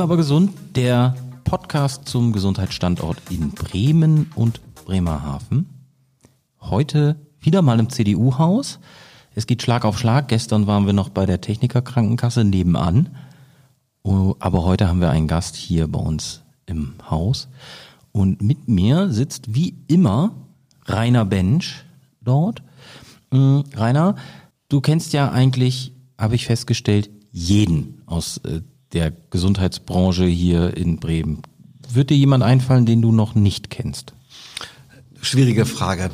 Bremen aber gesund, der Podcast zum Gesundheitsstandort in Bremen und Bremerhaven. Heute wieder mal im CDU-Haus. Es geht Schlag auf Schlag. Gestern waren wir noch bei der Technikerkrankenkasse nebenan. Oh, aber heute haben wir einen Gast hier bei uns im Haus. Und mit mir sitzt wie immer Rainer Bench dort. Hm, Rainer, du kennst ja eigentlich, habe ich festgestellt, jeden aus äh, der Gesundheitsbranche hier in Bremen. Wird dir jemand einfallen, den du noch nicht kennst? Schwierige Frage.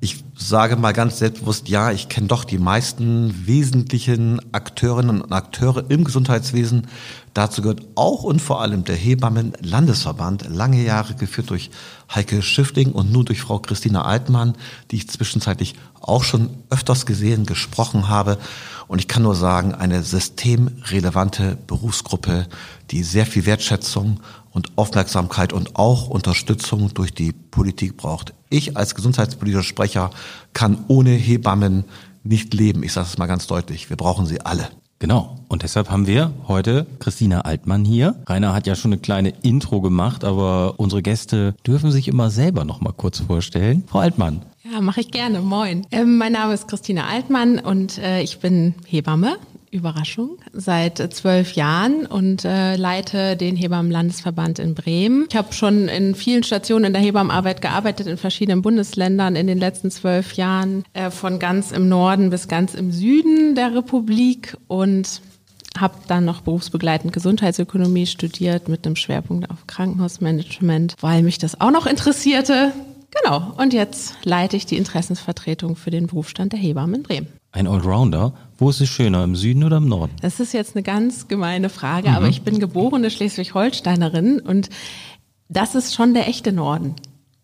Ich sage mal ganz selbstbewusst, ja, ich kenne doch die meisten wesentlichen Akteurinnen und Akteure im Gesundheitswesen. Dazu gehört auch und vor allem der Hebammen-Landesverband, lange Jahre geführt durch Heike Schiffling und nun durch Frau Christina Altmann, die ich zwischenzeitlich auch schon öfters gesehen, gesprochen habe. Und ich kann nur sagen, eine systemrelevante Berufsgruppe, die sehr viel Wertschätzung und Aufmerksamkeit und auch Unterstützung durch die Politik braucht. Ich als gesundheitspolitischer Sprecher kann ohne Hebammen nicht leben. Ich sage es mal ganz deutlich. Wir brauchen sie alle. Genau. Und deshalb haben wir heute Christina Altmann hier. Rainer hat ja schon eine kleine Intro gemacht, aber unsere Gäste dürfen sich immer selber noch mal kurz vorstellen. Frau Altmann. Ja, mache ich gerne. Moin. Ähm, mein Name ist Christina Altmann und äh, ich bin Hebamme Überraschung, seit zwölf Jahren und äh, leite den Hebammenlandesverband in Bremen. Ich habe schon in vielen Stationen in der Hebammenarbeit gearbeitet, in verschiedenen Bundesländern in den letzten zwölf Jahren, äh, von ganz im Norden bis ganz im Süden der Republik und habe dann noch berufsbegleitend Gesundheitsökonomie studiert mit einem Schwerpunkt auf Krankenhausmanagement, weil mich das auch noch interessierte. Genau, und jetzt leite ich die Interessensvertretung für den Berufsstand der Hebammen in Bremen. Ein Allrounder. Wo ist es schöner, im Süden oder im Norden? Das ist jetzt eine ganz gemeine Frage, mhm. aber ich bin geborene Schleswig-Holsteinerin und das ist schon der echte Norden.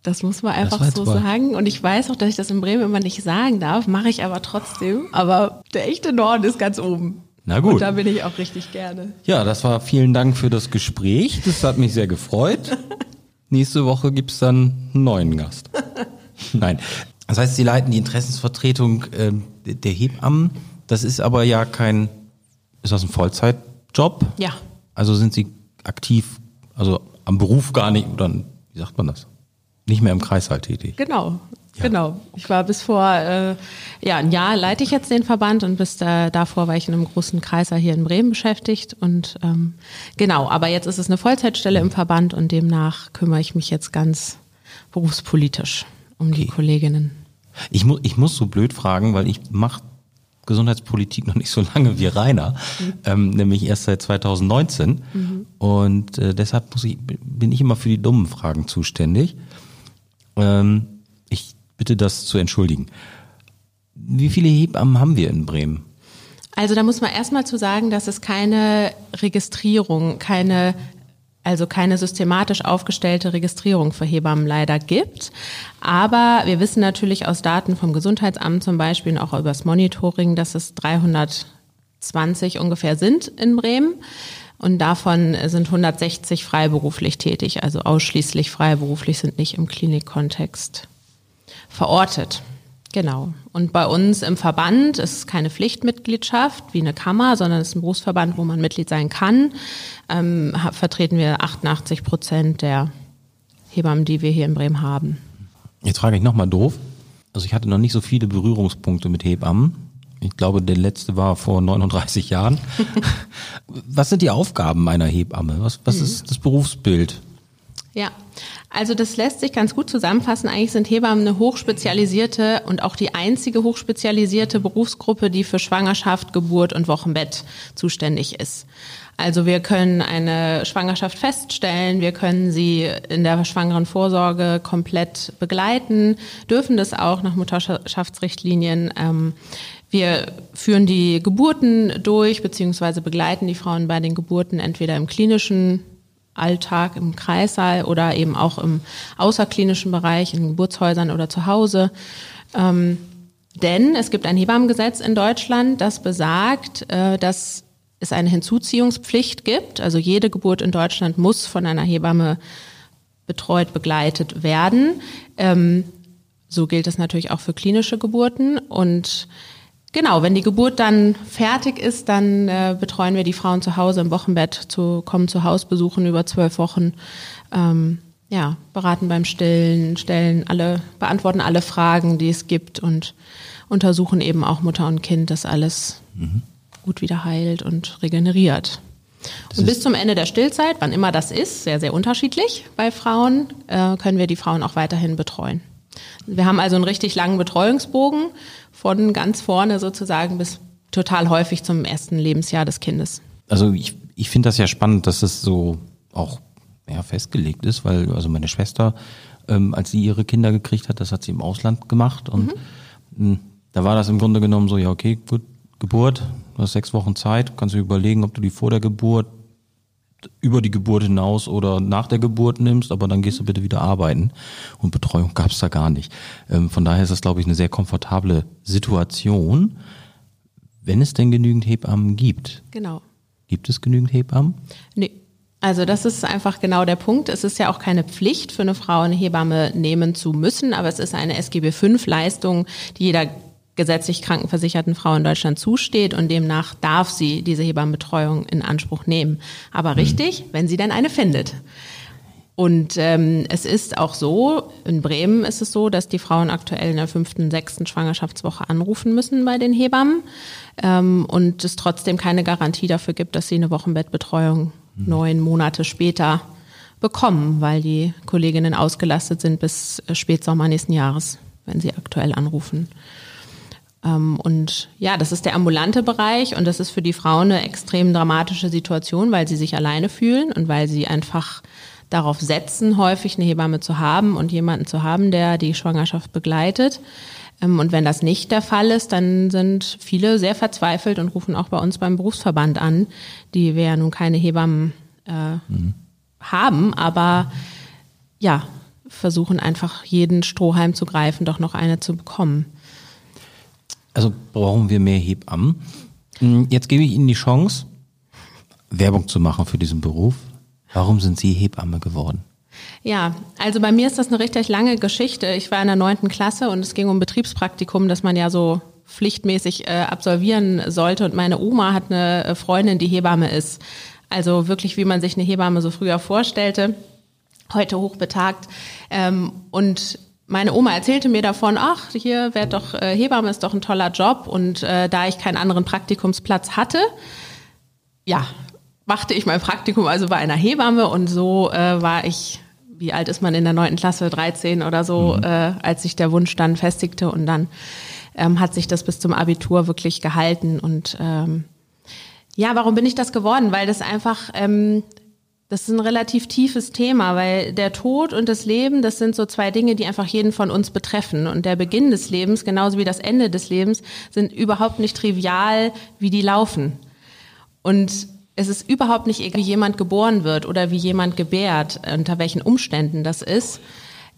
Das muss man einfach so mal. sagen. Und ich weiß auch, dass ich das in Bremen immer nicht sagen darf, mache ich aber trotzdem. Aber der echte Norden ist ganz oben. Na gut. Und da bin ich auch richtig gerne. Ja, das war vielen Dank für das Gespräch. Das hat mich sehr gefreut. Nächste Woche gibt's dann einen neuen Gast. Nein. Das heißt, Sie leiten die Interessensvertretung äh, der Hebammen. Das ist aber ja kein, ist das ein Vollzeitjob? Ja. Also sind Sie aktiv, also am Beruf gar nicht, oder wie sagt man das? Nicht mehr im Kreißsaal tätig. Genau, ja. genau. Ich war bis vor äh, ja ein Jahr leite ich jetzt den Verband und bis da, davor war ich in einem großen Kreißsaal hier in Bremen beschäftigt und ähm, genau. Aber jetzt ist es eine Vollzeitstelle im Verband und demnach kümmere ich mich jetzt ganz berufspolitisch um okay. die Kolleginnen. Ich, mu ich muss so blöd fragen, weil ich mache Gesundheitspolitik noch nicht so lange wie Rainer, mhm. ähm, nämlich erst seit 2019. Mhm. Und äh, deshalb muss ich, bin ich immer für die dummen Fragen zuständig. Ähm, bitte das zu entschuldigen. Wie viele Hebammen haben wir in Bremen? Also da muss man erstmal zu sagen, dass es keine Registrierung, keine also keine systematisch aufgestellte Registrierung für Hebammen leider gibt. Aber wir wissen natürlich aus Daten vom Gesundheitsamt zum Beispiel und auch über das Monitoring, dass es 320 ungefähr sind in Bremen. Und davon sind 160 freiberuflich tätig, also ausschließlich freiberuflich sind nicht im Klinikkontext verortet. Genau. Und bei uns im Verband ist es keine Pflichtmitgliedschaft wie eine Kammer, sondern es ist ein Berufsverband, wo man Mitglied sein kann. Ähm, vertreten wir 88 Prozent der Hebammen, die wir hier in Bremen haben. Jetzt frage ich nochmal doof. Also ich hatte noch nicht so viele Berührungspunkte mit Hebammen. Ich glaube, der letzte war vor 39 Jahren. was sind die Aufgaben einer Hebamme? Was, was mhm. ist das Berufsbild? Ja, also das lässt sich ganz gut zusammenfassen. Eigentlich sind Hebammen eine hochspezialisierte und auch die einzige hochspezialisierte Berufsgruppe, die für Schwangerschaft, Geburt und Wochenbett zuständig ist. Also wir können eine Schwangerschaft feststellen, wir können sie in der schwangeren Vorsorge komplett begleiten, dürfen das auch nach Mutterschaftsrichtlinien. Ähm, wir führen die Geburten durch, beziehungsweise begleiten die Frauen bei den Geburten entweder im klinischen Alltag im Kreissaal oder eben auch im außerklinischen Bereich, in Geburtshäusern oder zu Hause. Ähm, denn es gibt ein Hebammengesetz in Deutschland, das besagt, äh, dass es eine Hinzuziehungspflicht gibt. Also jede Geburt in Deutschland muss von einer Hebamme betreut, begleitet werden. Ähm, so gilt es natürlich auch für klinische Geburten. Und Genau, wenn die Geburt dann fertig ist, dann äh, betreuen wir die Frauen zu Hause im Wochenbett, zu, kommen zu Hausbesuchen über zwölf Wochen, ähm, ja, beraten beim Stillen, stellen alle, beantworten alle Fragen, die es gibt und untersuchen eben auch Mutter und Kind, dass alles mhm. gut wieder heilt und regeneriert. Das und bis zum Ende der Stillzeit, wann immer das ist, sehr, sehr unterschiedlich bei Frauen, äh, können wir die Frauen auch weiterhin betreuen. Wir haben also einen richtig langen Betreuungsbogen von ganz vorne sozusagen bis total häufig zum ersten Lebensjahr des Kindes. Also ich, ich finde das ja spannend, dass es so auch ja, festgelegt ist, weil also meine Schwester, ähm, als sie ihre Kinder gekriegt hat, das hat sie im Ausland gemacht und mhm. mh, da war das im Grunde genommen so, ja okay, gut, Geburt, du hast sechs Wochen Zeit, kannst du überlegen, ob du die vor der Geburt, über die Geburt hinaus oder nach der Geburt nimmst, aber dann gehst du bitte wieder arbeiten. Und Betreuung gab es da gar nicht. Ähm, von daher ist das, glaube ich, eine sehr komfortable Situation, wenn es denn genügend Hebammen gibt. Genau. Gibt es genügend Hebammen? Nee. Also das ist einfach genau der Punkt. Es ist ja auch keine Pflicht für eine Frau, eine Hebamme nehmen zu müssen, aber es ist eine SGB V-Leistung, die jeder gesetzlich krankenversicherten Frau in Deutschland zusteht und demnach darf sie diese Hebammenbetreuung in Anspruch nehmen. Aber mhm. richtig, wenn sie denn eine findet. Und ähm, es ist auch so, in Bremen ist es so, dass die Frauen aktuell in der fünften, sechsten Schwangerschaftswoche anrufen müssen bei den Hebammen ähm, und es trotzdem keine Garantie dafür gibt, dass sie eine Wochenbettbetreuung mhm. neun Monate später bekommen, weil die Kolleginnen ausgelastet sind bis äh, Spätsommer nächsten Jahres, wenn sie aktuell anrufen. Ähm, und ja, das ist der ambulante Bereich und das ist für die Frauen eine extrem dramatische Situation, weil sie sich alleine fühlen und weil sie einfach darauf setzen, häufig eine Hebamme zu haben und jemanden zu haben, der die Schwangerschaft begleitet. Ähm, und wenn das nicht der Fall ist, dann sind viele sehr verzweifelt und rufen auch bei uns beim Berufsverband an, die wir ja nun keine Hebammen äh, mhm. haben, aber ja, versuchen einfach jeden Strohhalm zu greifen, doch noch eine zu bekommen. Also brauchen wir mehr Hebammen. Hm, jetzt gebe ich Ihnen die Chance, Werbung zu machen für diesen Beruf. Warum sind Sie Hebamme geworden? Ja, also bei mir ist das eine richtig lange Geschichte. Ich war in der neunten Klasse und es ging um Betriebspraktikum, das man ja so pflichtmäßig äh, absolvieren sollte. Und meine Oma hat eine äh, Freundin, die Hebamme ist. Also wirklich, wie man sich eine Hebamme so früher vorstellte. Heute hochbetagt. Ähm, und meine Oma erzählte mir davon, ach, hier wäre doch äh, Hebamme ist doch ein toller Job und äh, da ich keinen anderen Praktikumsplatz hatte, ja, machte ich mein Praktikum also bei einer Hebamme und so äh, war ich, wie alt ist man in der neunten Klasse, 13 oder so, mhm. äh, als sich der Wunsch dann festigte und dann ähm, hat sich das bis zum Abitur wirklich gehalten und ähm, ja, warum bin ich das geworden? Weil das einfach ähm, das ist ein relativ tiefes Thema, weil der Tod und das Leben, das sind so zwei Dinge, die einfach jeden von uns betreffen. Und der Beginn des Lebens, genauso wie das Ende des Lebens, sind überhaupt nicht trivial, wie die laufen. Und es ist überhaupt nicht egal, wie jemand geboren wird oder wie jemand gebärt, unter welchen Umständen das ist.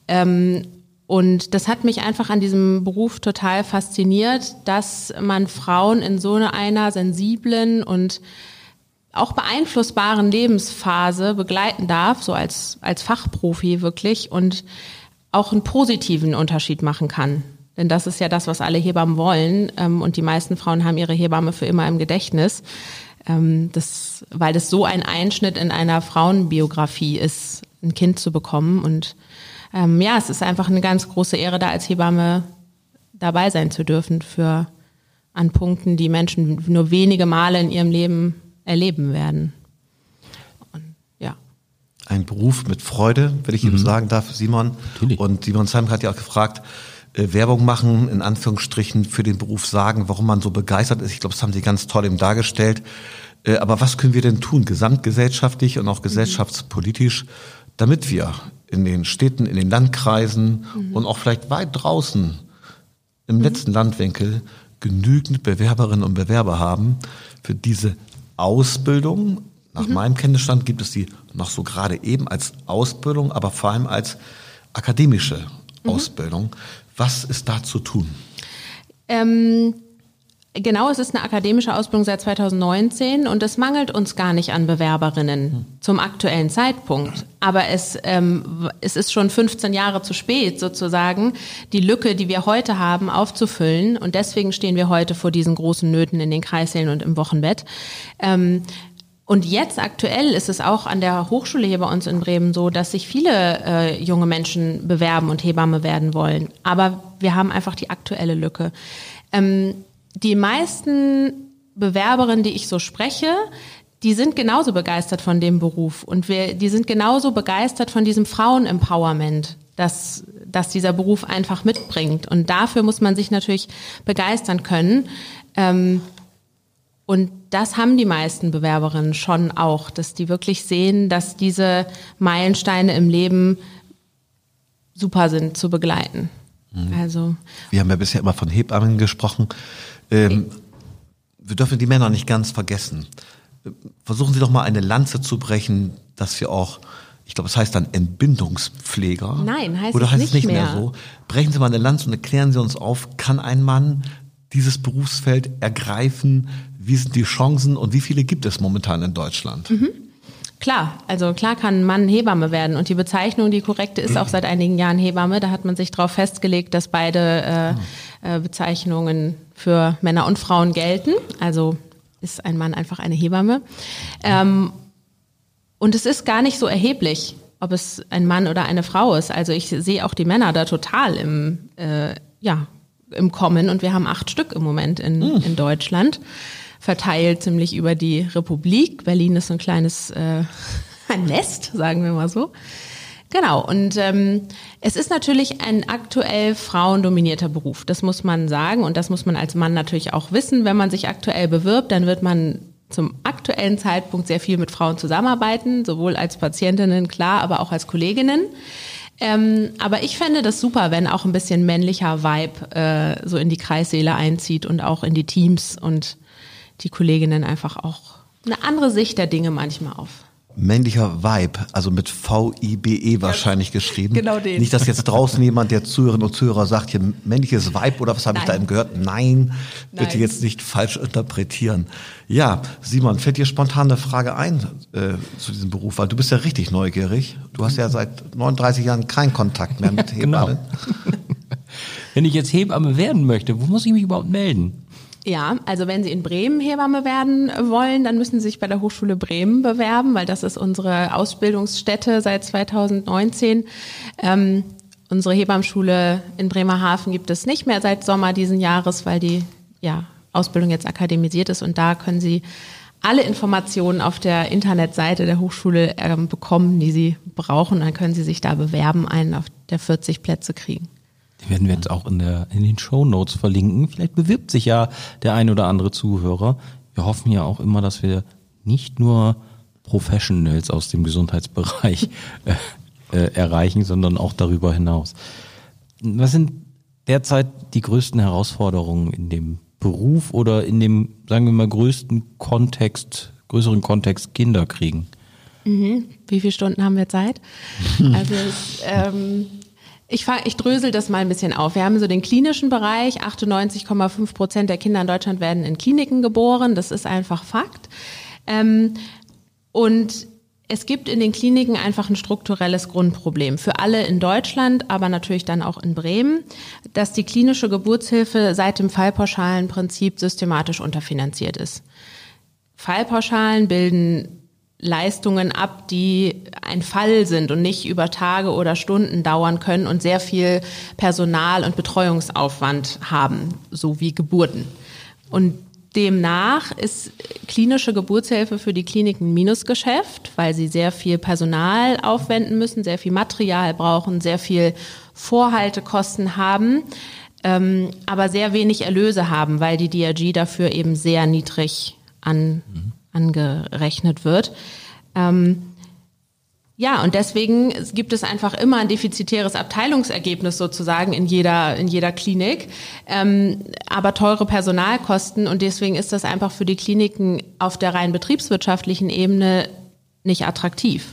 Ähm, und das hat mich einfach an diesem Beruf total fasziniert, dass man Frauen in so einer sensiblen und auch beeinflussbaren Lebensphase begleiten darf, so als, als Fachprofi wirklich und auch einen positiven Unterschied machen kann. Denn das ist ja das, was alle Hebammen wollen. Ähm, und die meisten Frauen haben ihre Hebamme für immer im Gedächtnis. Ähm, das, weil das so ein Einschnitt in einer Frauenbiografie ist, ein Kind zu bekommen. Und ähm, ja, es ist einfach eine ganz große Ehre, da als Hebamme dabei sein zu dürfen für an Punkten, die Menschen nur wenige Male in ihrem Leben erleben werden. Und, ja. Ein Beruf mit Freude, wenn ich mhm. ihm sagen darf, Simon. Natürlich. Und Simon Simon hat ja auch gefragt, äh, Werbung machen, in Anführungsstrichen, für den Beruf sagen, warum man so begeistert ist. Ich glaube, das haben Sie ganz toll eben dargestellt. Äh, aber was können wir denn tun, gesamtgesellschaftlich und auch gesellschaftspolitisch, damit wir in den Städten, in den Landkreisen mhm. und auch vielleicht weit draußen im mhm. letzten Landwinkel genügend Bewerberinnen und Bewerber haben für diese Ausbildung. Nach mhm. meinem Kenntnisstand gibt es die noch so gerade eben als Ausbildung, aber vor allem als akademische mhm. Ausbildung. Was ist da zu tun? Ähm, Genau, es ist eine akademische Ausbildung seit 2019 und es mangelt uns gar nicht an Bewerberinnen zum aktuellen Zeitpunkt. Aber es, ähm, es ist schon 15 Jahre zu spät, sozusagen, die Lücke, die wir heute haben, aufzufüllen. Und deswegen stehen wir heute vor diesen großen Nöten in den Kreissälen und im Wochenbett. Ähm, und jetzt aktuell ist es auch an der Hochschule hier bei uns in Bremen so, dass sich viele äh, junge Menschen bewerben und Hebamme werden wollen. Aber wir haben einfach die aktuelle Lücke. Ähm, die meisten Bewerberinnen, die ich so spreche, die sind genauso begeistert von dem Beruf und wir, die sind genauso begeistert von diesem Frauen-Empowerment, das, das dieser Beruf einfach mitbringt. Und dafür muss man sich natürlich begeistern können. Ähm, und das haben die meisten Bewerberinnen schon auch, dass die wirklich sehen, dass diese Meilensteine im Leben super sind zu begleiten. Mhm. Also wir haben ja bisher immer von Hebammen gesprochen. Ähm, wir dürfen die Männer nicht ganz vergessen. Versuchen Sie doch mal eine Lanze zu brechen, dass wir auch, ich glaube, es heißt dann Entbindungspfleger. Nein, heißt Oder es heißt nicht es nicht mehr. mehr so? Brechen Sie mal eine Lanze und erklären Sie uns auf, kann ein Mann dieses Berufsfeld ergreifen? Wie sind die Chancen und wie viele gibt es momentan in Deutschland? Mhm. Klar, also klar kann ein Mann Hebamme werden und die Bezeichnung, die korrekte, ist auch seit einigen Jahren Hebamme. Da hat man sich darauf festgelegt, dass beide äh, äh, Bezeichnungen für Männer und Frauen gelten. Also ist ein Mann einfach eine Hebamme. Ähm, und es ist gar nicht so erheblich, ob es ein Mann oder eine Frau ist. Also ich sehe auch die Männer da total im, äh, ja, im Kommen und wir haben acht Stück im Moment in, mhm. in Deutschland verteilt ziemlich über die Republik. Berlin ist so ein kleines äh, ein Nest, sagen wir mal so. Genau, und ähm, es ist natürlich ein aktuell frauendominierter Beruf, das muss man sagen und das muss man als Mann natürlich auch wissen. Wenn man sich aktuell bewirbt, dann wird man zum aktuellen Zeitpunkt sehr viel mit Frauen zusammenarbeiten, sowohl als Patientinnen, klar, aber auch als Kolleginnen. Ähm, aber ich fände das super, wenn auch ein bisschen männlicher Vibe äh, so in die Kreissäle einzieht und auch in die Teams und die Kolleginnen einfach auch eine andere Sicht der Dinge manchmal auf. Männlicher Vibe, also mit V-I-B-E wahrscheinlich ja, geschrieben. Genau den. Nicht, dass jetzt draußen jemand, der Zuhörerinnen und Zuhörer sagt, hier männliches Vibe oder was habe ich da eben gehört? Nein, bitte Nein. jetzt nicht falsch interpretieren. Ja, Simon, fällt dir spontan eine Frage ein äh, zu diesem Beruf, weil du bist ja richtig neugierig. Du hast ja seit 39 Jahren keinen Kontakt mehr mit Hebammen. genau. Wenn ich jetzt Hebamme werden möchte, wo muss ich mich überhaupt melden? Ja, also wenn Sie in Bremen Hebamme werden wollen, dann müssen Sie sich bei der Hochschule Bremen bewerben, weil das ist unsere Ausbildungsstätte seit 2019. Ähm, unsere Hebammschule in Bremerhaven gibt es nicht mehr seit Sommer diesen Jahres, weil die ja, Ausbildung jetzt akademisiert ist und da können Sie alle Informationen auf der Internetseite der Hochschule äh, bekommen, die Sie brauchen. Dann können Sie sich da bewerben, einen auf der 40 Plätze kriegen. Die werden wir jetzt auch in, der, in den Show Notes verlinken. Vielleicht bewirbt sich ja der ein oder andere Zuhörer. Wir hoffen ja auch immer, dass wir nicht nur Professionals aus dem Gesundheitsbereich äh, äh, erreichen, sondern auch darüber hinaus. Was sind derzeit die größten Herausforderungen in dem Beruf oder in dem, sagen wir mal, größten Kontext, größeren Kontext Kinder kriegen? Mhm. Wie viele Stunden haben wir Zeit? Also ähm, ich, fang, ich drösel das mal ein bisschen auf. Wir haben so den klinischen Bereich. 98,5 Prozent der Kinder in Deutschland werden in Kliniken geboren. Das ist einfach Fakt. Ähm, und es gibt in den Kliniken einfach ein strukturelles Grundproblem für alle in Deutschland, aber natürlich dann auch in Bremen, dass die klinische Geburtshilfe seit dem Fallpauschalenprinzip systematisch unterfinanziert ist. Fallpauschalen bilden Leistungen ab, die ein Fall sind und nicht über Tage oder Stunden dauern können und sehr viel Personal- und Betreuungsaufwand haben, so wie Geburten. Und demnach ist klinische Geburtshilfe für die Kliniken Minusgeschäft, weil sie sehr viel Personal aufwenden müssen, sehr viel Material brauchen, sehr viel Vorhaltekosten haben, ähm, aber sehr wenig Erlöse haben, weil die DRG dafür eben sehr niedrig an mhm angerechnet wird. Ähm, ja, und deswegen gibt es einfach immer ein defizitäres Abteilungsergebnis sozusagen in jeder, in jeder Klinik, ähm, aber teure Personalkosten und deswegen ist das einfach für die Kliniken auf der rein betriebswirtschaftlichen Ebene nicht attraktiv.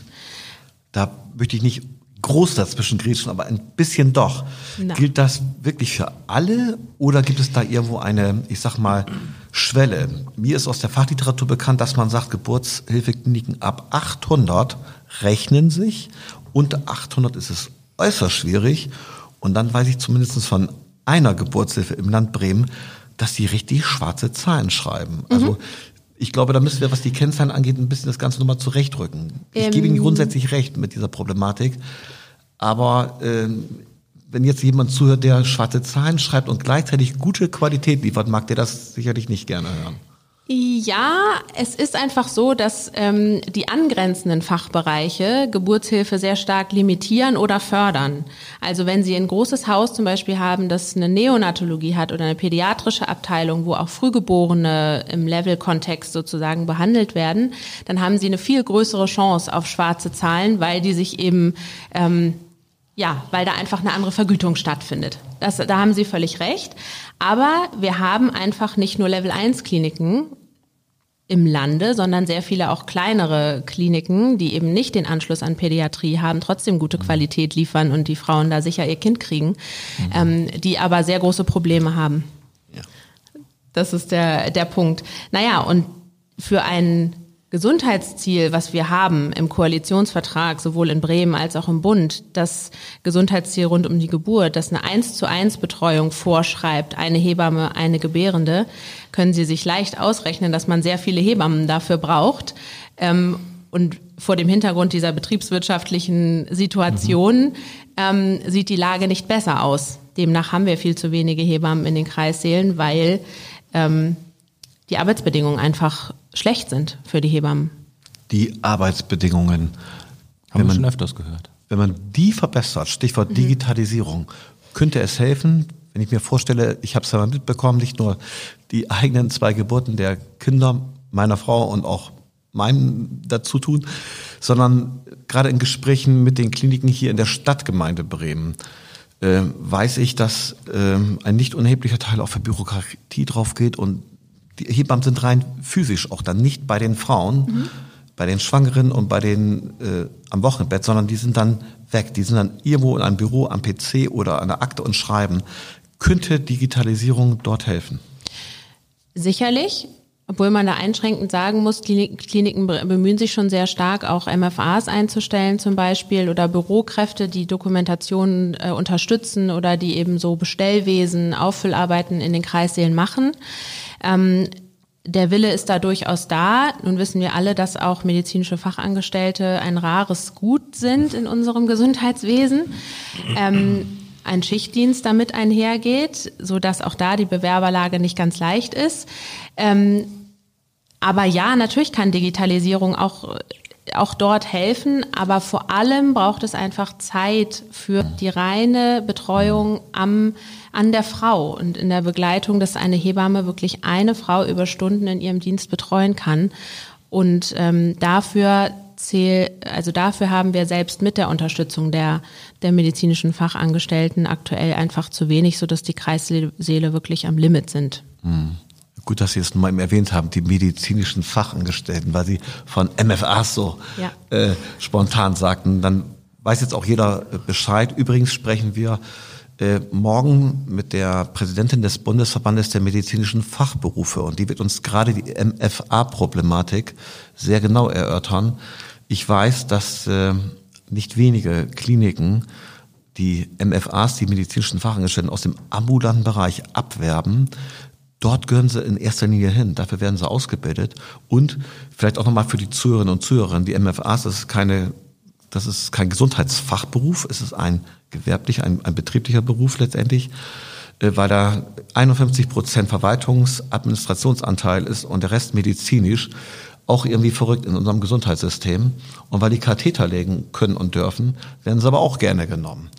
Da möchte ich nicht groß dazwischen grätschen, aber ein bisschen doch. Na. Gilt das wirklich für alle oder gibt es da irgendwo eine, ich sag mal, Schwelle? Mir ist aus der Fachliteratur bekannt, dass man sagt, Geburtshilfekliniken ab 800 rechnen sich. Unter 800 ist es äußerst schwierig. Und dann weiß ich zumindest von einer Geburtshilfe im Land Bremen, dass die richtig schwarze Zahlen schreiben. Also ich glaube, da müssen wir, was die Kennzahlen angeht, ein bisschen das Ganze nochmal zurechtrücken. Ich Ähm. gebe Ihnen grundsätzlich recht mit dieser Problematik. Aber ähm, wenn jetzt jemand zuhört, der schwarze Zahlen schreibt und gleichzeitig gute Qualität liefert, mag der das sicherlich nicht gerne hören. Ja, es ist einfach so, dass ähm, die angrenzenden Fachbereiche Geburtshilfe sehr stark limitieren oder fördern. Also wenn Sie ein großes Haus zum Beispiel haben, das eine Neonatologie hat oder eine pädiatrische Abteilung, wo auch Frühgeborene im Level-Kontext sozusagen behandelt werden, dann haben Sie eine viel größere Chance auf schwarze Zahlen, weil die sich eben ähm, ja, weil da einfach eine andere Vergütung stattfindet. Das, da haben Sie völlig recht. Aber wir haben einfach nicht nur Level 1 Kliniken im Lande, sondern sehr viele auch kleinere Kliniken, die eben nicht den Anschluss an Pädiatrie haben, trotzdem gute Qualität liefern und die Frauen da sicher ihr Kind kriegen, ähm, die aber sehr große Probleme haben. Ja. Das ist der, der Punkt. Naja, und für ein Gesundheitsziel, was wir haben im Koalitionsvertrag, sowohl in Bremen als auch im Bund, das Gesundheitsziel rund um die Geburt, das eine 1 zu 1 Betreuung vorschreibt, eine Hebamme, eine Gebärende, können Sie sich leicht ausrechnen, dass man sehr viele Hebammen dafür braucht. Ähm, und vor dem Hintergrund dieser betriebswirtschaftlichen Situation ähm, sieht die Lage nicht besser aus. Demnach haben wir viel zu wenige Hebammen in den Kreissälen, weil ähm, die Arbeitsbedingungen einfach schlecht sind für die Hebammen. Die Arbeitsbedingungen, Haben wir man- schon öfters gehört. wenn man die verbessert, Stichwort Digitalisierung, könnte es helfen, wenn ich mir vorstelle, ich habe es ja mal mitbekommen, nicht nur die eigenen zwei Geburten der Kinder meiner Frau und auch meinen dazu tun, sondern gerade in Gesprächen mit den Kliniken hier in der Stadtgemeinde Bremen äh, weiß ich, dass ähm, ein nicht unerheblicher Teil auch für Bürokratie drauf geht und die Hebammen sind rein physisch auch dann nicht bei den Frauen, bei den Schwangeren und bei den äh, am Wochenbett, sondern die sind dann weg. Die sind dann irgendwo in einem Büro am PC oder an der Akte und schreiben. Könnte Digitalisierung dort helfen? Sicherlich, obwohl man da einschränkend sagen muss, Klinik, Kliniken be- bemühen sich schon sehr stark, auch MFAs einzustellen zum Beispiel oder Bürokräfte, die Dokumentation äh, unterstützen oder die eben so Bestellwesen, Auffüllarbeiten in den Kreissälen machen. Ähm, der Wille ist da durchaus da. Nun wissen wir alle, dass auch medizinische Fachangestellte ein rares Gut sind in unserem Gesundheitswesen. Ähm, ein Schichtdienst damit einhergeht, so dass auch da die Bewerberlage nicht ganz leicht ist. Ähm, aber ja, natürlich kann Digitalisierung auch, auch dort helfen, aber vor allem braucht es einfach Zeit für die reine Betreuung am, an der Frau und in der Begleitung, dass eine Hebamme wirklich eine Frau über Stunden in ihrem Dienst betreuen kann. Und ähm, dafür zähl, also dafür haben wir selbst mit der Unterstützung der, der medizinischen Fachangestellten aktuell einfach zu wenig, sodass die Kreissäle wirklich am Limit sind. Gut, dass Sie es mal eben erwähnt haben, die medizinischen Fachangestellten, weil Sie von MFAs so Ja. äh, spontan sagten. Dann weiß jetzt auch jeder Bescheid. Übrigens sprechen wir äh, morgen mit der Präsidentin des Bundesverbandes der medizinischen Fachberufe und die wird uns gerade die MFA-Problematik sehr genau erörtern. Ich weiß, dass äh, nicht wenige Kliniken die MFAs, die medizinischen Fachangestellten aus dem ambulanten Bereich abwerben. Dort gehören sie in erster Linie hin. Dafür werden sie ausgebildet. Und vielleicht auch nochmal für die Zuhörerinnen und Zuhörer. Die MFAs, das ist keine, das ist kein Gesundheitsfachberuf. Es ist ein gewerblicher, ein, ein betrieblicher Beruf letztendlich, äh, weil da 51 Prozent Verwaltungsadministrationsanteil ist und der Rest medizinisch auch irgendwie verrückt in unserem Gesundheitssystem. Und weil die Katheter legen können und dürfen, werden sie aber auch gerne genommen.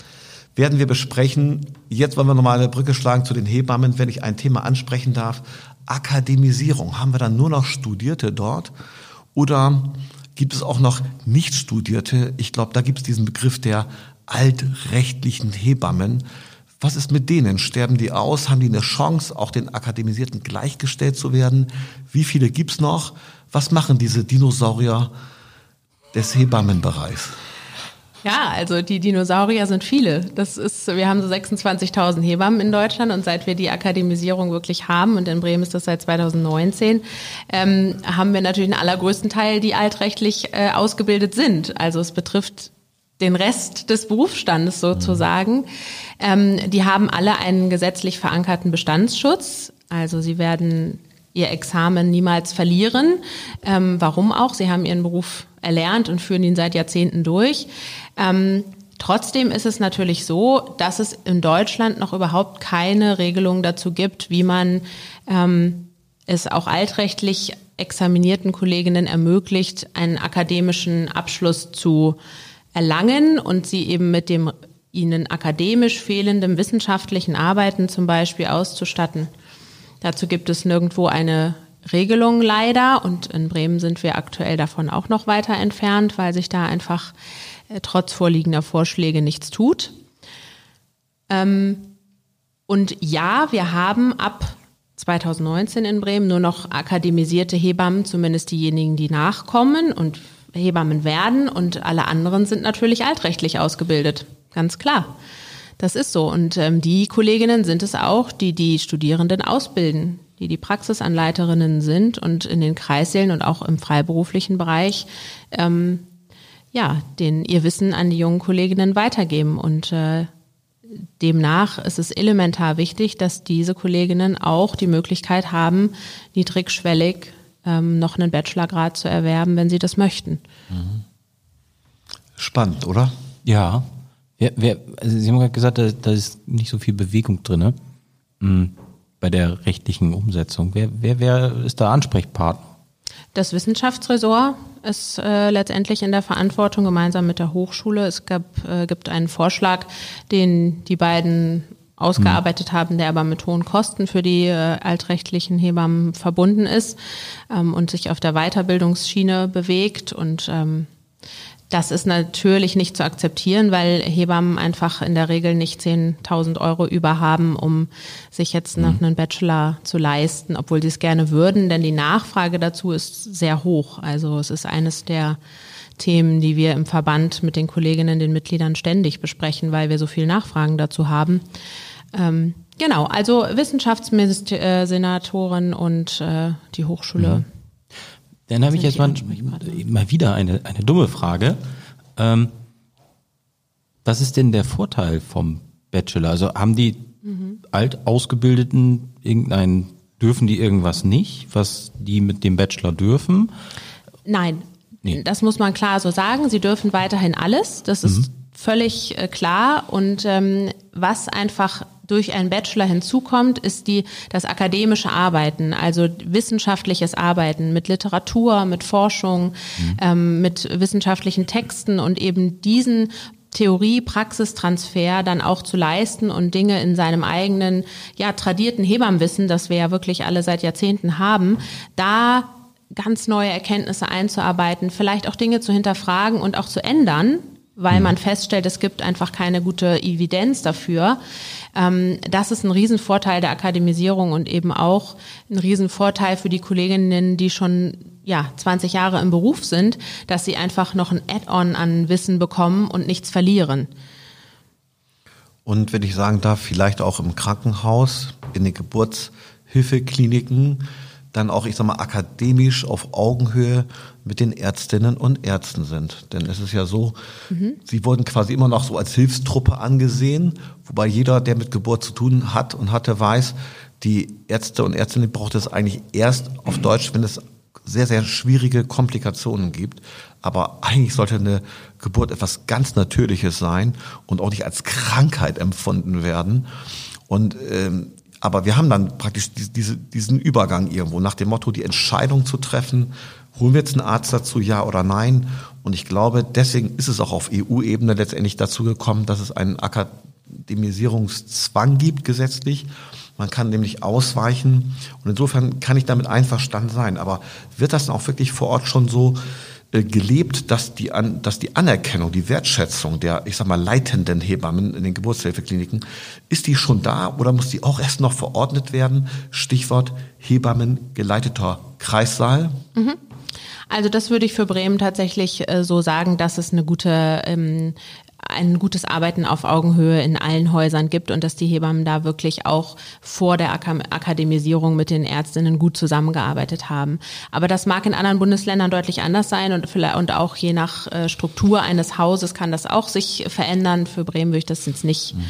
Werden wir besprechen. Jetzt wollen wir nochmal eine Brücke schlagen zu den Hebammen, wenn ich ein Thema ansprechen darf. Akademisierung. Haben wir dann nur noch Studierte dort? Oder gibt es auch noch Nicht-Studierte? Ich glaube, da gibt es diesen Begriff der altrechtlichen Hebammen. Was ist mit denen? Sterben die aus? Haben die eine Chance, auch den Akademisierten gleichgestellt zu werden? Wie viele gibt's noch? Was machen diese Dinosaurier des Hebammenbereichs? Ja, also die Dinosaurier sind viele. Das ist, wir haben so 26.000 Hebammen in Deutschland und seit wir die Akademisierung wirklich haben und in Bremen ist das seit 2019, ähm, haben wir natürlich einen allergrößten Teil, die altrechtlich äh, ausgebildet sind. Also es betrifft den Rest des Berufsstandes sozusagen. Ähm, die haben alle einen gesetzlich verankerten Bestandsschutz. Also sie werden ihr Examen niemals verlieren. Ähm, warum auch? Sie haben ihren Beruf erlernt und führen ihn seit Jahrzehnten durch. Ähm, trotzdem ist es natürlich so, dass es in Deutschland noch überhaupt keine Regelung dazu gibt, wie man ähm, es auch altrechtlich examinierten Kolleginnen ermöglicht, einen akademischen Abschluss zu erlangen und sie eben mit dem ihnen akademisch fehlenden wissenschaftlichen Arbeiten zum Beispiel auszustatten. Dazu gibt es nirgendwo eine Regelung leider und in Bremen sind wir aktuell davon auch noch weiter entfernt, weil sich da einfach äh, trotz vorliegender Vorschläge nichts tut. Ähm, und ja, wir haben ab 2019 in Bremen nur noch akademisierte Hebammen, zumindest diejenigen, die nachkommen und Hebammen werden und alle anderen sind natürlich altrechtlich ausgebildet, ganz klar. Das ist so. Und ähm, die Kolleginnen sind es auch, die die Studierenden ausbilden, die die Praxisanleiterinnen sind und in den Kreissälen und auch im freiberuflichen Bereich ähm, ja, den ihr Wissen an die jungen Kolleginnen weitergeben. Und äh, demnach ist es elementar wichtig, dass diese Kolleginnen auch die Möglichkeit haben, niedrigschwellig ähm, noch einen Bachelorgrad zu erwerben, wenn sie das möchten. Mhm. Spannend, oder? Ja, Wer, wer, also Sie haben gerade gesagt, da, da ist nicht so viel Bewegung drin ne? mhm. Bei der rechtlichen Umsetzung. Wer, wer, wer ist da Ansprechpartner? Das Wissenschaftsressort ist äh, letztendlich in der Verantwortung gemeinsam mit der Hochschule. Es gab, äh, gibt einen Vorschlag, den die beiden ausgearbeitet haben, der aber mit hohen Kosten für die äh, altrechtlichen Hebammen verbunden ist ähm, und sich auf der Weiterbildungsschiene bewegt und ähm, das ist natürlich nicht zu akzeptieren, weil Hebammen einfach in der Regel nicht 10.000 Euro über haben, um sich jetzt noch mhm. einen Bachelor zu leisten, obwohl sie es gerne würden, denn die Nachfrage dazu ist sehr hoch. Also es ist eines der Themen, die wir im Verband mit den Kolleginnen, den Mitgliedern ständig besprechen, weil wir so viel Nachfragen dazu haben. Ähm, genau, also Wissenschaftssenatorin und äh, die Hochschule. Mhm dann habe ich jetzt mal, mal wieder eine, eine dumme Frage. Ähm, was ist denn der Vorteil vom Bachelor? Also haben die mhm. alt ausgebildeten irgendeinen, dürfen die irgendwas nicht, was die mit dem Bachelor dürfen? Nein, nee. das muss man klar so sagen. Sie dürfen weiterhin alles. Das ist mhm. völlig äh, klar. Und ähm, was einfach durch einen Bachelor hinzukommt, ist die, das akademische Arbeiten, also wissenschaftliches Arbeiten mit Literatur, mit Forschung, mhm. ähm, mit wissenschaftlichen Texten und eben diesen Theorie-Praxistransfer dann auch zu leisten und Dinge in seinem eigenen, ja, tradierten Hebammenwissen, das wir ja wirklich alle seit Jahrzehnten haben, da ganz neue Erkenntnisse einzuarbeiten, vielleicht auch Dinge zu hinterfragen und auch zu ändern, weil mhm. man feststellt, es gibt einfach keine gute Evidenz dafür. Ähm, das ist ein Riesenvorteil der Akademisierung und eben auch ein Riesenvorteil für die Kolleginnen, die schon ja, 20 Jahre im Beruf sind, dass sie einfach noch ein Add-on an Wissen bekommen und nichts verlieren. Und wenn ich sagen darf, vielleicht auch im Krankenhaus, in den Geburtshilfekliniken, dann auch, ich sag mal, akademisch auf Augenhöhe mit den Ärztinnen und Ärzten sind. Denn es ist ja so, mhm. sie wurden quasi immer noch so als Hilfstruppe angesehen, wobei jeder, der mit Geburt zu tun hat und hatte, weiß, die Ärzte und Ärztinnen braucht es eigentlich erst auf Deutsch, wenn es sehr, sehr schwierige Komplikationen gibt. Aber eigentlich sollte eine Geburt etwas ganz Natürliches sein und auch nicht als Krankheit empfunden werden. Und ähm, aber wir haben dann praktisch diese, diesen Übergang irgendwo nach dem Motto, die Entscheidung zu treffen, holen wir jetzt einen Arzt dazu, ja oder nein. Und ich glaube, deswegen ist es auch auf EU-Ebene letztendlich dazu gekommen, dass es einen Akademisierungszwang gibt gesetzlich. Man kann nämlich ausweichen. Und insofern kann ich damit einverstanden sein. Aber wird das auch wirklich vor Ort schon so gelebt, dass die, an, dass die Anerkennung, die Wertschätzung der, ich sag mal, leitenden Hebammen in den Geburtshilfekliniken, ist die schon da oder muss die auch erst noch verordnet werden? Stichwort Hebammen geleiteter Kreissaal. Mhm. Also das würde ich für Bremen tatsächlich äh, so sagen, dass es eine gute ähm, ein gutes Arbeiten auf Augenhöhe in allen Häusern gibt und dass die Hebammen da wirklich auch vor der Akademisierung mit den Ärztinnen gut zusammengearbeitet haben. Aber das mag in anderen Bundesländern deutlich anders sein und, vielleicht, und auch je nach äh, Struktur eines Hauses kann das auch sich verändern. Für Bremen würde ich das jetzt nicht mhm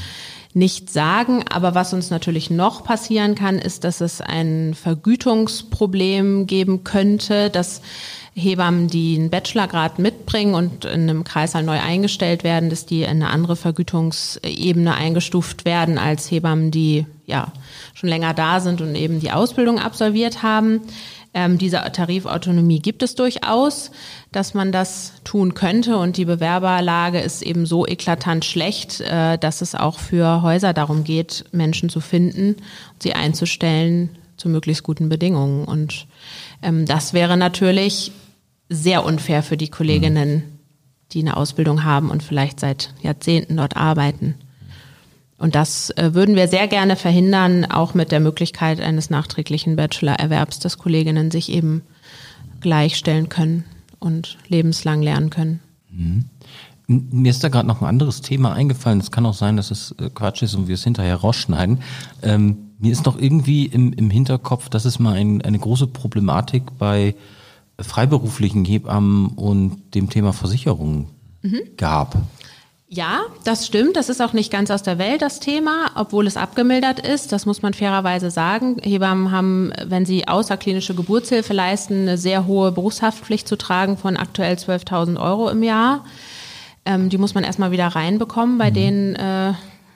nicht sagen. Aber was uns natürlich noch passieren kann, ist, dass es ein Vergütungsproblem geben könnte, dass Hebammen, die einen Bachelorgrad mitbringen und in einem Kreißsaal neu eingestellt werden, dass die in eine andere Vergütungsebene eingestuft werden als Hebammen, die ja schon länger da sind und eben die Ausbildung absolviert haben. Ähm, diese Tarifautonomie gibt es durchaus, dass man das tun könnte und die Bewerberlage ist eben so eklatant schlecht, äh, dass es auch für Häuser darum geht, Menschen zu finden, sie einzustellen zu möglichst guten Bedingungen. Und ähm, das wäre natürlich sehr unfair für die Kolleginnen, die eine Ausbildung haben und vielleicht seit Jahrzehnten dort arbeiten. Und das äh, würden wir sehr gerne verhindern, auch mit der Möglichkeit eines nachträglichen Bachelorerwerbs, dass Kolleginnen sich eben gleichstellen können und lebenslang lernen können. Mhm. Mir ist da gerade noch ein anderes Thema eingefallen. Es kann auch sein, dass es äh, Quatsch ist und wir es hinterher rausschneiden. Ähm, mir ist noch irgendwie im, im Hinterkopf, dass es mal ein, eine große Problematik bei freiberuflichen Hebammen und dem Thema Versicherung mhm. gab. Ja, das stimmt. Das ist auch nicht ganz aus der Welt das Thema, obwohl es abgemildert ist. Das muss man fairerweise sagen. Hebammen haben, wenn sie außerklinische Geburtshilfe leisten, eine sehr hohe Berufshaftpflicht zu tragen von aktuell 12.000 Euro im Jahr. Ähm, die muss man erstmal wieder reinbekommen bei mhm. den äh,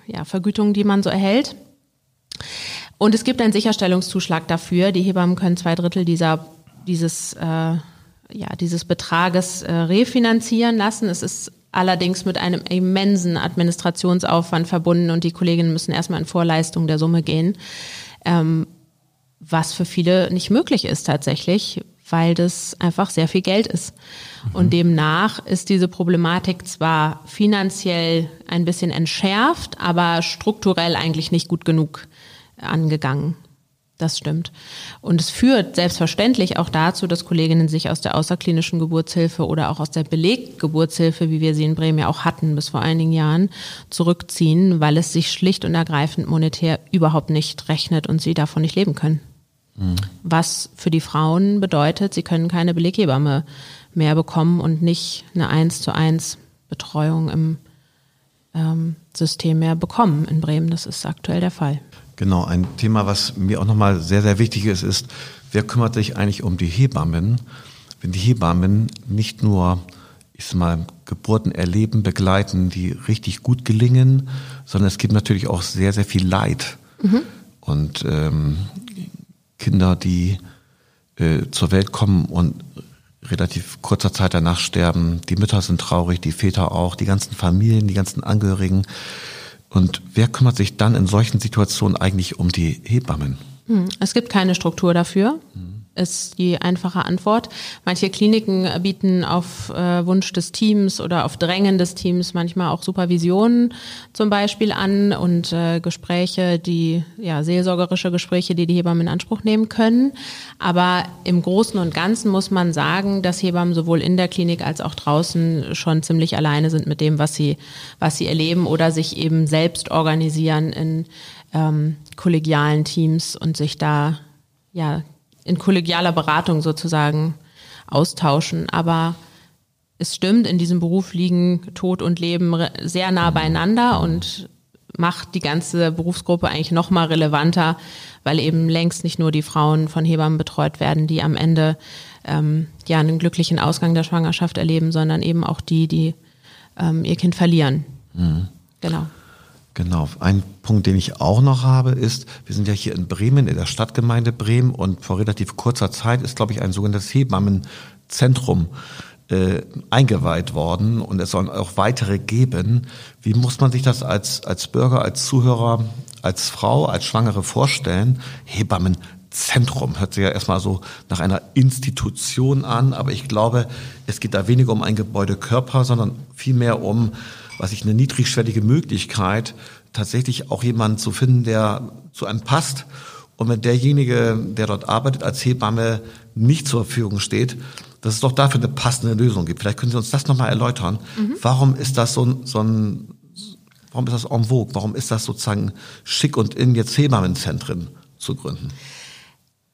ja, Vergütungen, die man so erhält. Und es gibt einen Sicherstellungszuschlag dafür. Die Hebammen können zwei Drittel dieser, dieses, äh, ja, dieses Betrages äh, refinanzieren lassen. Es ist allerdings mit einem immensen Administrationsaufwand verbunden und die Kolleginnen müssen erstmal in Vorleistung der Summe gehen, ähm, was für viele nicht möglich ist tatsächlich, weil das einfach sehr viel Geld ist. Mhm. Und demnach ist diese Problematik zwar finanziell ein bisschen entschärft, aber strukturell eigentlich nicht gut genug angegangen. Das stimmt. Und es führt selbstverständlich auch dazu, dass Kolleginnen sich aus der außerklinischen Geburtshilfe oder auch aus der Beleggeburtshilfe, wie wir sie in Bremen ja auch hatten bis vor einigen Jahren, zurückziehen, weil es sich schlicht und ergreifend monetär überhaupt nicht rechnet und sie davon nicht leben können. Mhm. Was für die Frauen bedeutet, sie können keine Beleghebamme mehr bekommen und nicht eine eins zu eins Betreuung im ähm, System mehr bekommen in Bremen. Das ist aktuell der Fall. Genau, ein Thema, was mir auch nochmal sehr, sehr wichtig ist, ist, wer kümmert sich eigentlich um die Hebammen, wenn die Hebammen nicht nur, ich sag mal, Geburten erleben, begleiten, die richtig gut gelingen, sondern es gibt natürlich auch sehr, sehr viel Leid. Mhm. Und ähm, Kinder, die äh, zur Welt kommen und relativ kurzer Zeit danach sterben. Die Mütter sind traurig, die Väter auch, die ganzen Familien, die ganzen Angehörigen. Und wer kümmert sich dann in solchen Situationen eigentlich um die Hebammen? Hm, es gibt keine Struktur dafür. Hm ist die einfache Antwort. Manche Kliniken bieten auf äh, Wunsch des Teams oder auf Drängen des Teams manchmal auch Supervisionen zum Beispiel an und äh, Gespräche, die ja seelsorgerische Gespräche, die die Hebammen in Anspruch nehmen können. Aber im Großen und Ganzen muss man sagen, dass Hebammen sowohl in der Klinik als auch draußen schon ziemlich alleine sind mit dem, was sie was sie erleben oder sich eben selbst organisieren in ähm, kollegialen Teams und sich da ja in kollegialer Beratung sozusagen austauschen. Aber es stimmt, in diesem Beruf liegen Tod und Leben sehr nah beieinander und macht die ganze Berufsgruppe eigentlich noch mal relevanter, weil eben längst nicht nur die Frauen von Hebammen betreut werden, die am Ende ähm, ja einen glücklichen Ausgang der Schwangerschaft erleben, sondern eben auch die, die ähm, ihr Kind verlieren. Mhm. Genau. Genau. Ein Punkt, den ich auch noch habe, ist, wir sind ja hier in Bremen, in der Stadtgemeinde Bremen und vor relativ kurzer Zeit ist, glaube ich, ein sogenanntes Hebammenzentrum äh, eingeweiht worden und es sollen auch weitere geben. Wie muss man sich das als, als Bürger, als Zuhörer, als Frau, als Schwangere vorstellen? Hebammenzentrum hört sich ja erstmal so nach einer Institution an, aber ich glaube, es geht da weniger um ein Gebäudekörper, sondern vielmehr um was ich eine niedrigschwellige Möglichkeit, tatsächlich auch jemanden zu finden, der zu einem passt. Und wenn derjenige, der dort arbeitet, als Hebamme nicht zur Verfügung steht, dass es doch dafür eine passende Lösung gibt. Vielleicht können Sie uns das nochmal erläutern. Mhm. Warum ist das so, ein, so ein, warum ist das en vogue? Warum ist das sozusagen schick und in, jetzt Hebammenzentren zu gründen?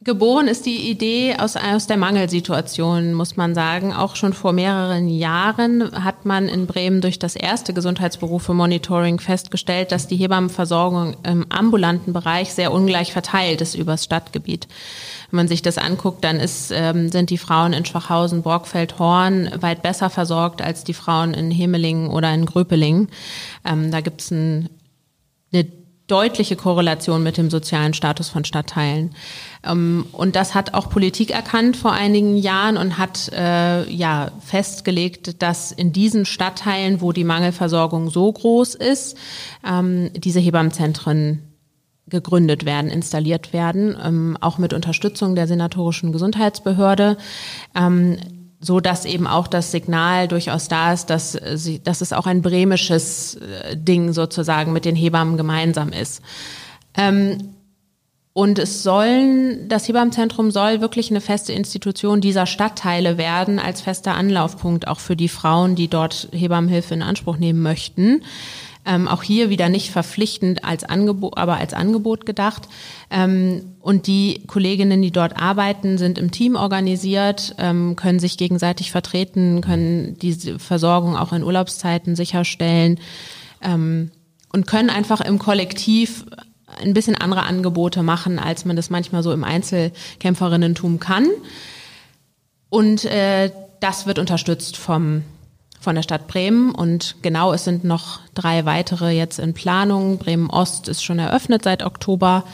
Geboren ist die Idee aus, aus der Mangelsituation, muss man sagen. Auch schon vor mehreren Jahren hat man in Bremen durch das erste Gesundheitsberufe-Monitoring festgestellt, dass die Hebammenversorgung im ambulanten Bereich sehr ungleich verteilt ist übers Stadtgebiet. Wenn man sich das anguckt, dann ist, ähm, sind die Frauen in Schwachhausen, Borgfeld, Horn weit besser versorgt als die Frauen in Hemelingen oder in Gröpelingen. Ähm, da gibt es ein, eine deutliche Korrelation mit dem sozialen Status von Stadtteilen. Ähm, und das hat auch Politik erkannt vor einigen Jahren und hat äh, ja festgelegt, dass in diesen Stadtteilen, wo die Mangelversorgung so groß ist, ähm, diese Hebammenzentren gegründet werden, installiert werden, ähm, auch mit Unterstützung der senatorischen Gesundheitsbehörde. Ähm, so dass eben auch das Signal durchaus da ist, dass, sie, dass es auch ein bremisches äh, Ding sozusagen mit den Hebammen gemeinsam ist. Ähm, und es sollen, das Hebammenzentrum soll wirklich eine feste Institution dieser Stadtteile werden, als fester Anlaufpunkt auch für die Frauen, die dort Hebammenhilfe in Anspruch nehmen möchten. Ähm, auch hier wieder nicht verpflichtend als Angebot, aber als Angebot gedacht. Ähm, und die Kolleginnen, die dort arbeiten, sind im Team organisiert, ähm, können sich gegenseitig vertreten, können diese Versorgung auch in Urlaubszeiten sicherstellen ähm, und können einfach im Kollektiv ein bisschen andere Angebote machen, als man das manchmal so im Einzelkämpferinnentum kann. Und äh, das wird unterstützt vom von der Stadt Bremen und genau, es sind noch drei weitere jetzt in Planung. Bremen Ost ist schon eröffnet seit Oktober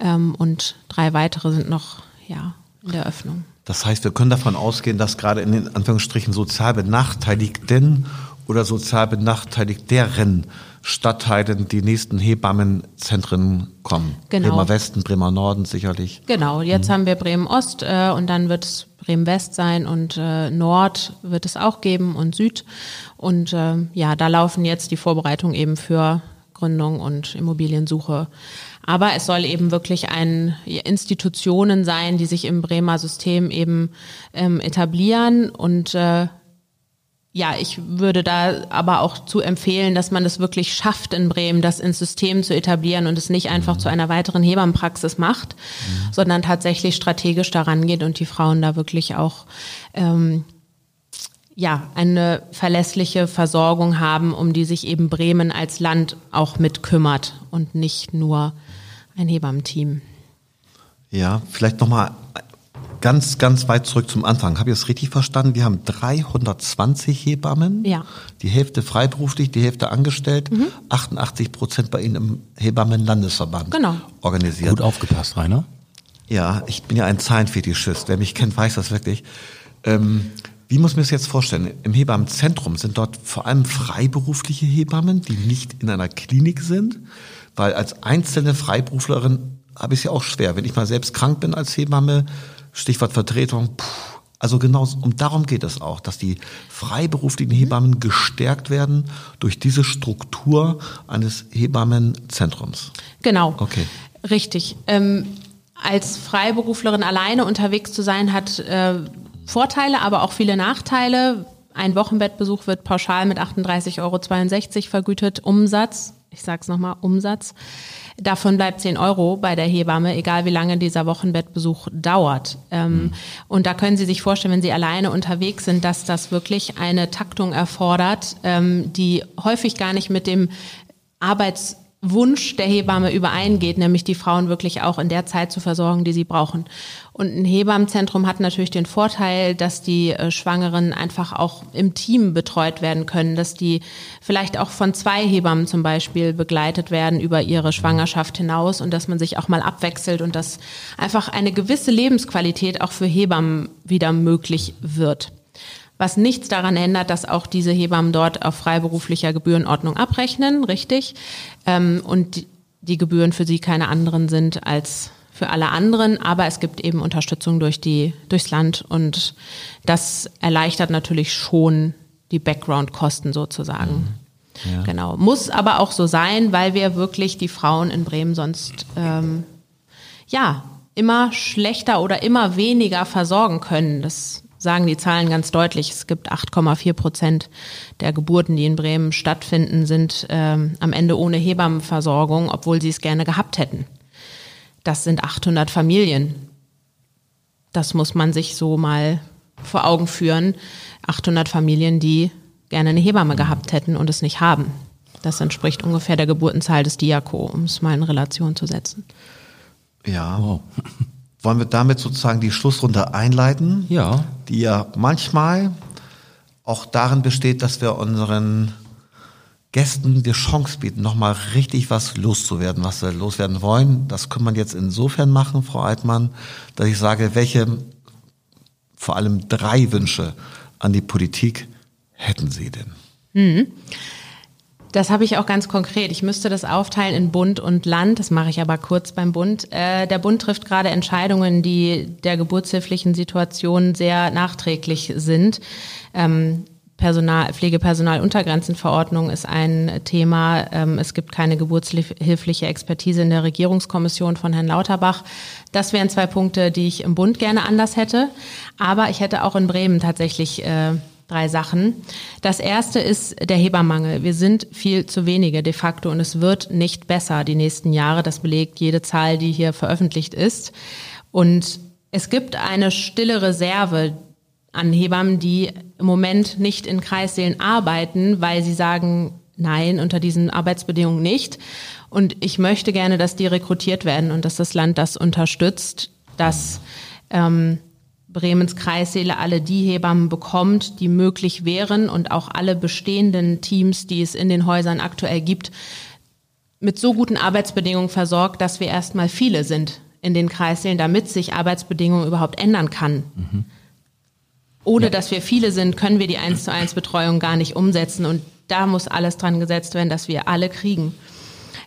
ähm, und drei weitere sind noch ja in der Öffnung. Das heißt, wir können davon ausgehen, dass gerade in den Anführungsstrichen sozial benachteiligten oder sozial benachteiligt deren Stadtteilen die nächsten Hebammenzentren kommen. Genau. Bremer Westen, Bremer Norden sicherlich. Genau, jetzt mhm. haben wir Bremen Ost äh, und dann wird es Bremen West sein und äh, Nord wird es auch geben und Süd. Und äh, ja, da laufen jetzt die Vorbereitungen eben für Gründung und Immobiliensuche. Aber es soll eben wirklich ein Institutionen sein, die sich im Bremer System eben ähm, etablieren und äh, ja, ich würde da aber auch zu empfehlen, dass man es das wirklich schafft in Bremen, das ins System zu etablieren und es nicht einfach zu einer weiteren Hebammenpraxis macht, sondern tatsächlich strategisch daran geht und die Frauen da wirklich auch ähm, ja eine verlässliche Versorgung haben, um die sich eben Bremen als Land auch mit kümmert und nicht nur ein Hebammenteam. Ja, vielleicht nochmal ganz, ganz weit zurück zum Anfang. Habe ich das richtig verstanden? Wir haben 320 Hebammen. Ja. Die Hälfte freiberuflich, die Hälfte angestellt. Mhm. 88 Prozent bei Ihnen im Hebammenlandesverband genau. organisiert. Gut aufgepasst, Rainer. Ja, ich bin ja ein Zahlenfetischist. Wer mich kennt, weiß das wirklich. Ähm, wie muss man das jetzt vorstellen? Im Hebammenzentrum sind dort vor allem freiberufliche Hebammen, die nicht in einer Klinik sind, weil als einzelne Freiberuflerin habe ich es ja auch schwer. Wenn ich mal selbst krank bin als Hebamme, Stichwort Vertretung. Puh, also genau um darum geht es auch, dass die freiberuflichen Hebammen gestärkt werden durch diese Struktur eines Hebammenzentrums. Genau. Okay. Richtig. Ähm, als Freiberuflerin alleine unterwegs zu sein, hat äh, Vorteile, aber auch viele Nachteile. Ein Wochenbettbesuch wird pauschal mit 38,62 Euro vergütet. Umsatz, ich sage es nochmal, Umsatz. Davon bleibt 10 Euro bei der Hebamme, egal wie lange dieser Wochenbettbesuch dauert. Ähm, mhm. Und da können Sie sich vorstellen, wenn Sie alleine unterwegs sind, dass das wirklich eine Taktung erfordert, ähm, die häufig gar nicht mit dem Arbeits Wunsch der Hebamme übereingeht, nämlich die Frauen wirklich auch in der Zeit zu versorgen, die sie brauchen. Und ein Hebammenzentrum hat natürlich den Vorteil, dass die äh, Schwangeren einfach auch im Team betreut werden können, dass die vielleicht auch von zwei Hebammen zum Beispiel begleitet werden über ihre Schwangerschaft hinaus und dass man sich auch mal abwechselt und dass einfach eine gewisse Lebensqualität auch für Hebammen wieder möglich wird was nichts daran ändert, dass auch diese Hebammen dort auf freiberuflicher Gebührenordnung abrechnen, richtig, ähm, und die Gebühren für sie keine anderen sind als für alle anderen, aber es gibt eben Unterstützung durch die, durchs Land und das erleichtert natürlich schon die Background-Kosten sozusagen. Mhm. Ja. Genau. Muss aber auch so sein, weil wir wirklich die Frauen in Bremen sonst ähm, ja immer schlechter oder immer weniger versorgen können. Das sagen die Zahlen ganz deutlich. Es gibt 8,4 Prozent der Geburten, die in Bremen stattfinden, sind ähm, am Ende ohne Hebammenversorgung, obwohl sie es gerne gehabt hätten. Das sind 800 Familien. Das muss man sich so mal vor Augen führen. 800 Familien, die gerne eine Hebamme gehabt hätten und es nicht haben. Das entspricht ungefähr der Geburtenzahl des Diako, um es mal in Relation zu setzen. Ja. Wow. Wollen wir damit sozusagen die Schlussrunde einleiten? Ja. Die ja manchmal auch darin besteht, dass wir unseren Gästen die Chance bieten, nochmal richtig was loszuwerden, was sie loswerden wollen. Das kann man jetzt insofern machen, Frau Altmann, dass ich sage, welche vor allem drei Wünsche an die Politik hätten Sie denn? Mhm. Das habe ich auch ganz konkret. Ich müsste das aufteilen in Bund und Land. Das mache ich aber kurz beim Bund. Äh, der Bund trifft gerade Entscheidungen, die der geburtshilflichen Situation sehr nachträglich sind. Ähm, Personal, Pflegepersonaluntergrenzenverordnung ist ein Thema. Ähm, es gibt keine geburtshilfliche Expertise in der Regierungskommission von Herrn Lauterbach. Das wären zwei Punkte, die ich im Bund gerne anders hätte. Aber ich hätte auch in Bremen tatsächlich äh, drei Sachen. Das erste ist der Hebammangel. Wir sind viel zu wenige de facto und es wird nicht besser die nächsten Jahre. Das belegt jede Zahl, die hier veröffentlicht ist. Und es gibt eine stille Reserve an Hebammen, die im Moment nicht in Kreissälen arbeiten, weil sie sagen, nein, unter diesen Arbeitsbedingungen nicht. Und ich möchte gerne, dass die rekrutiert werden und dass das Land das unterstützt, dass ähm, Bremens Kreissäle alle die Hebammen bekommt, die möglich wären und auch alle bestehenden Teams, die es in den Häusern aktuell gibt, mit so guten Arbeitsbedingungen versorgt, dass wir erstmal viele sind in den Kreissälen, damit sich Arbeitsbedingungen überhaupt ändern kann. Mhm. Ohne ja. dass wir viele sind, können wir die 1 zu 1 Betreuung gar nicht umsetzen und da muss alles dran gesetzt werden, dass wir alle kriegen.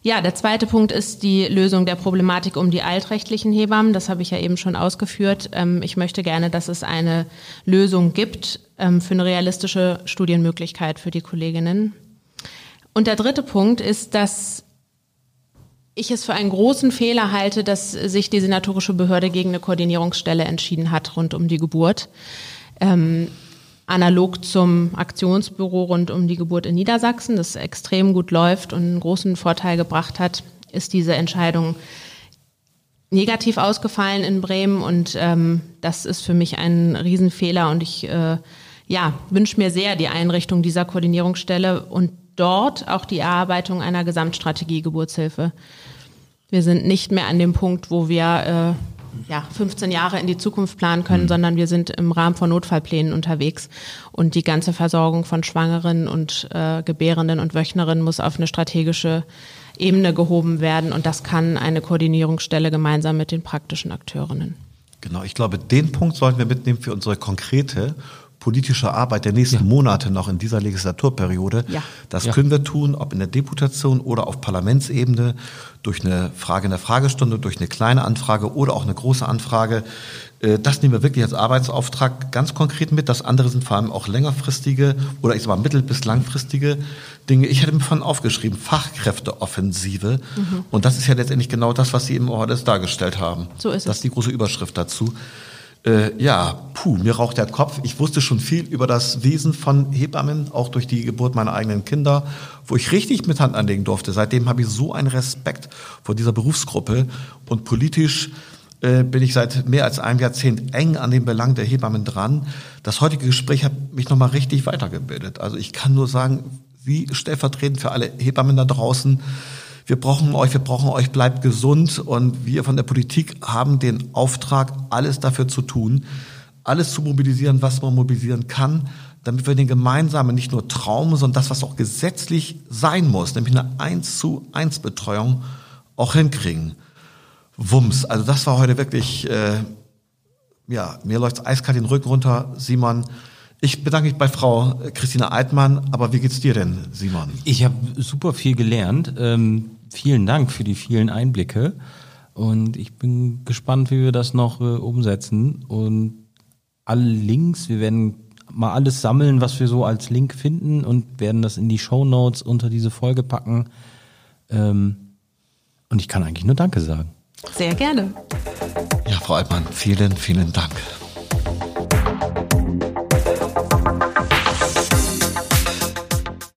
Ja, der zweite Punkt ist die Lösung der Problematik um die altrechtlichen Hebammen. Das habe ich ja eben schon ausgeführt. Ähm, ich möchte gerne, dass es eine Lösung gibt ähm, für eine realistische Studienmöglichkeit für die Kolleginnen. Und der dritte Punkt ist, dass ich es für einen großen Fehler halte, dass sich die senatorische Behörde gegen eine Koordinierungsstelle entschieden hat rund um die Geburt. Ähm, analog zum Aktionsbüro rund um die Geburt in Niedersachsen, das extrem gut läuft und einen großen Vorteil gebracht hat, ist diese Entscheidung negativ ausgefallen in Bremen und ähm, das ist für mich ein Riesenfehler und ich äh, ja, wünsche mir sehr die Einrichtung dieser Koordinierungsstelle und dort auch die Erarbeitung einer Gesamtstrategie Geburtshilfe. Wir sind nicht mehr an dem Punkt, wo wir äh, ja, 15 Jahre in die Zukunft planen können, mhm. sondern wir sind im Rahmen von Notfallplänen unterwegs. Und die ganze Versorgung von Schwangeren und äh, Gebärenden und Wöchnerinnen muss auf eine strategische Ebene gehoben werden. Und das kann eine Koordinierungsstelle gemeinsam mit den praktischen Akteurinnen. Genau, ich glaube, den Punkt sollten wir mitnehmen für unsere konkrete politische Arbeit der nächsten ja. Monate noch in dieser Legislaturperiode. Ja. Das ja. können wir tun, ob in der Deputation oder auf Parlamentsebene, durch eine Frage in der Fragestunde, durch eine kleine Anfrage oder auch eine große Anfrage. Äh, das nehmen wir wirklich als Arbeitsauftrag ganz konkret mit. Das andere sind vor allem auch längerfristige oder ich sag mal mittel- bis langfristige Dinge. Ich hätte mir von aufgeschrieben, Fachkräfteoffensive. Mhm. Und das ist ja letztendlich genau das, was Sie im Ordes dargestellt haben. So ist es. Das ist die große Überschrift dazu. Äh, ja, puh, mir raucht der Kopf. Ich wusste schon viel über das Wesen von Hebammen, auch durch die Geburt meiner eigenen Kinder, wo ich richtig mit Hand anlegen durfte. Seitdem habe ich so einen Respekt vor dieser Berufsgruppe und politisch äh, bin ich seit mehr als einem Jahrzehnt eng an den Belang der Hebammen dran. Das heutige Gespräch hat mich nochmal richtig weitergebildet. Also ich kann nur sagen, wie stellvertretend für alle Hebammen da draußen, wir brauchen euch, wir brauchen euch, bleibt gesund. Und wir von der Politik haben den Auftrag, alles dafür zu tun, alles zu mobilisieren, was man mobilisieren kann, damit wir den gemeinsamen, nicht nur Traum, sondern das, was auch gesetzlich sein muss, nämlich eine 1 zu 1 Betreuung auch hinkriegen. Wumms, also das war heute wirklich, äh, ja, mir läuft eiskalt den Rücken runter, Simon. Ich bedanke mich bei Frau Christina Altmann, aber wie geht's dir denn, Simon? Ich habe super viel gelernt. Ähm, vielen Dank für die vielen Einblicke. Und ich bin gespannt, wie wir das noch äh, umsetzen. Und alle Links, wir werden mal alles sammeln, was wir so als Link finden und werden das in die Show Notes unter diese Folge packen. Ähm, und ich kann eigentlich nur Danke sagen. Sehr gerne. Ja, Frau Altmann, vielen, vielen Dank.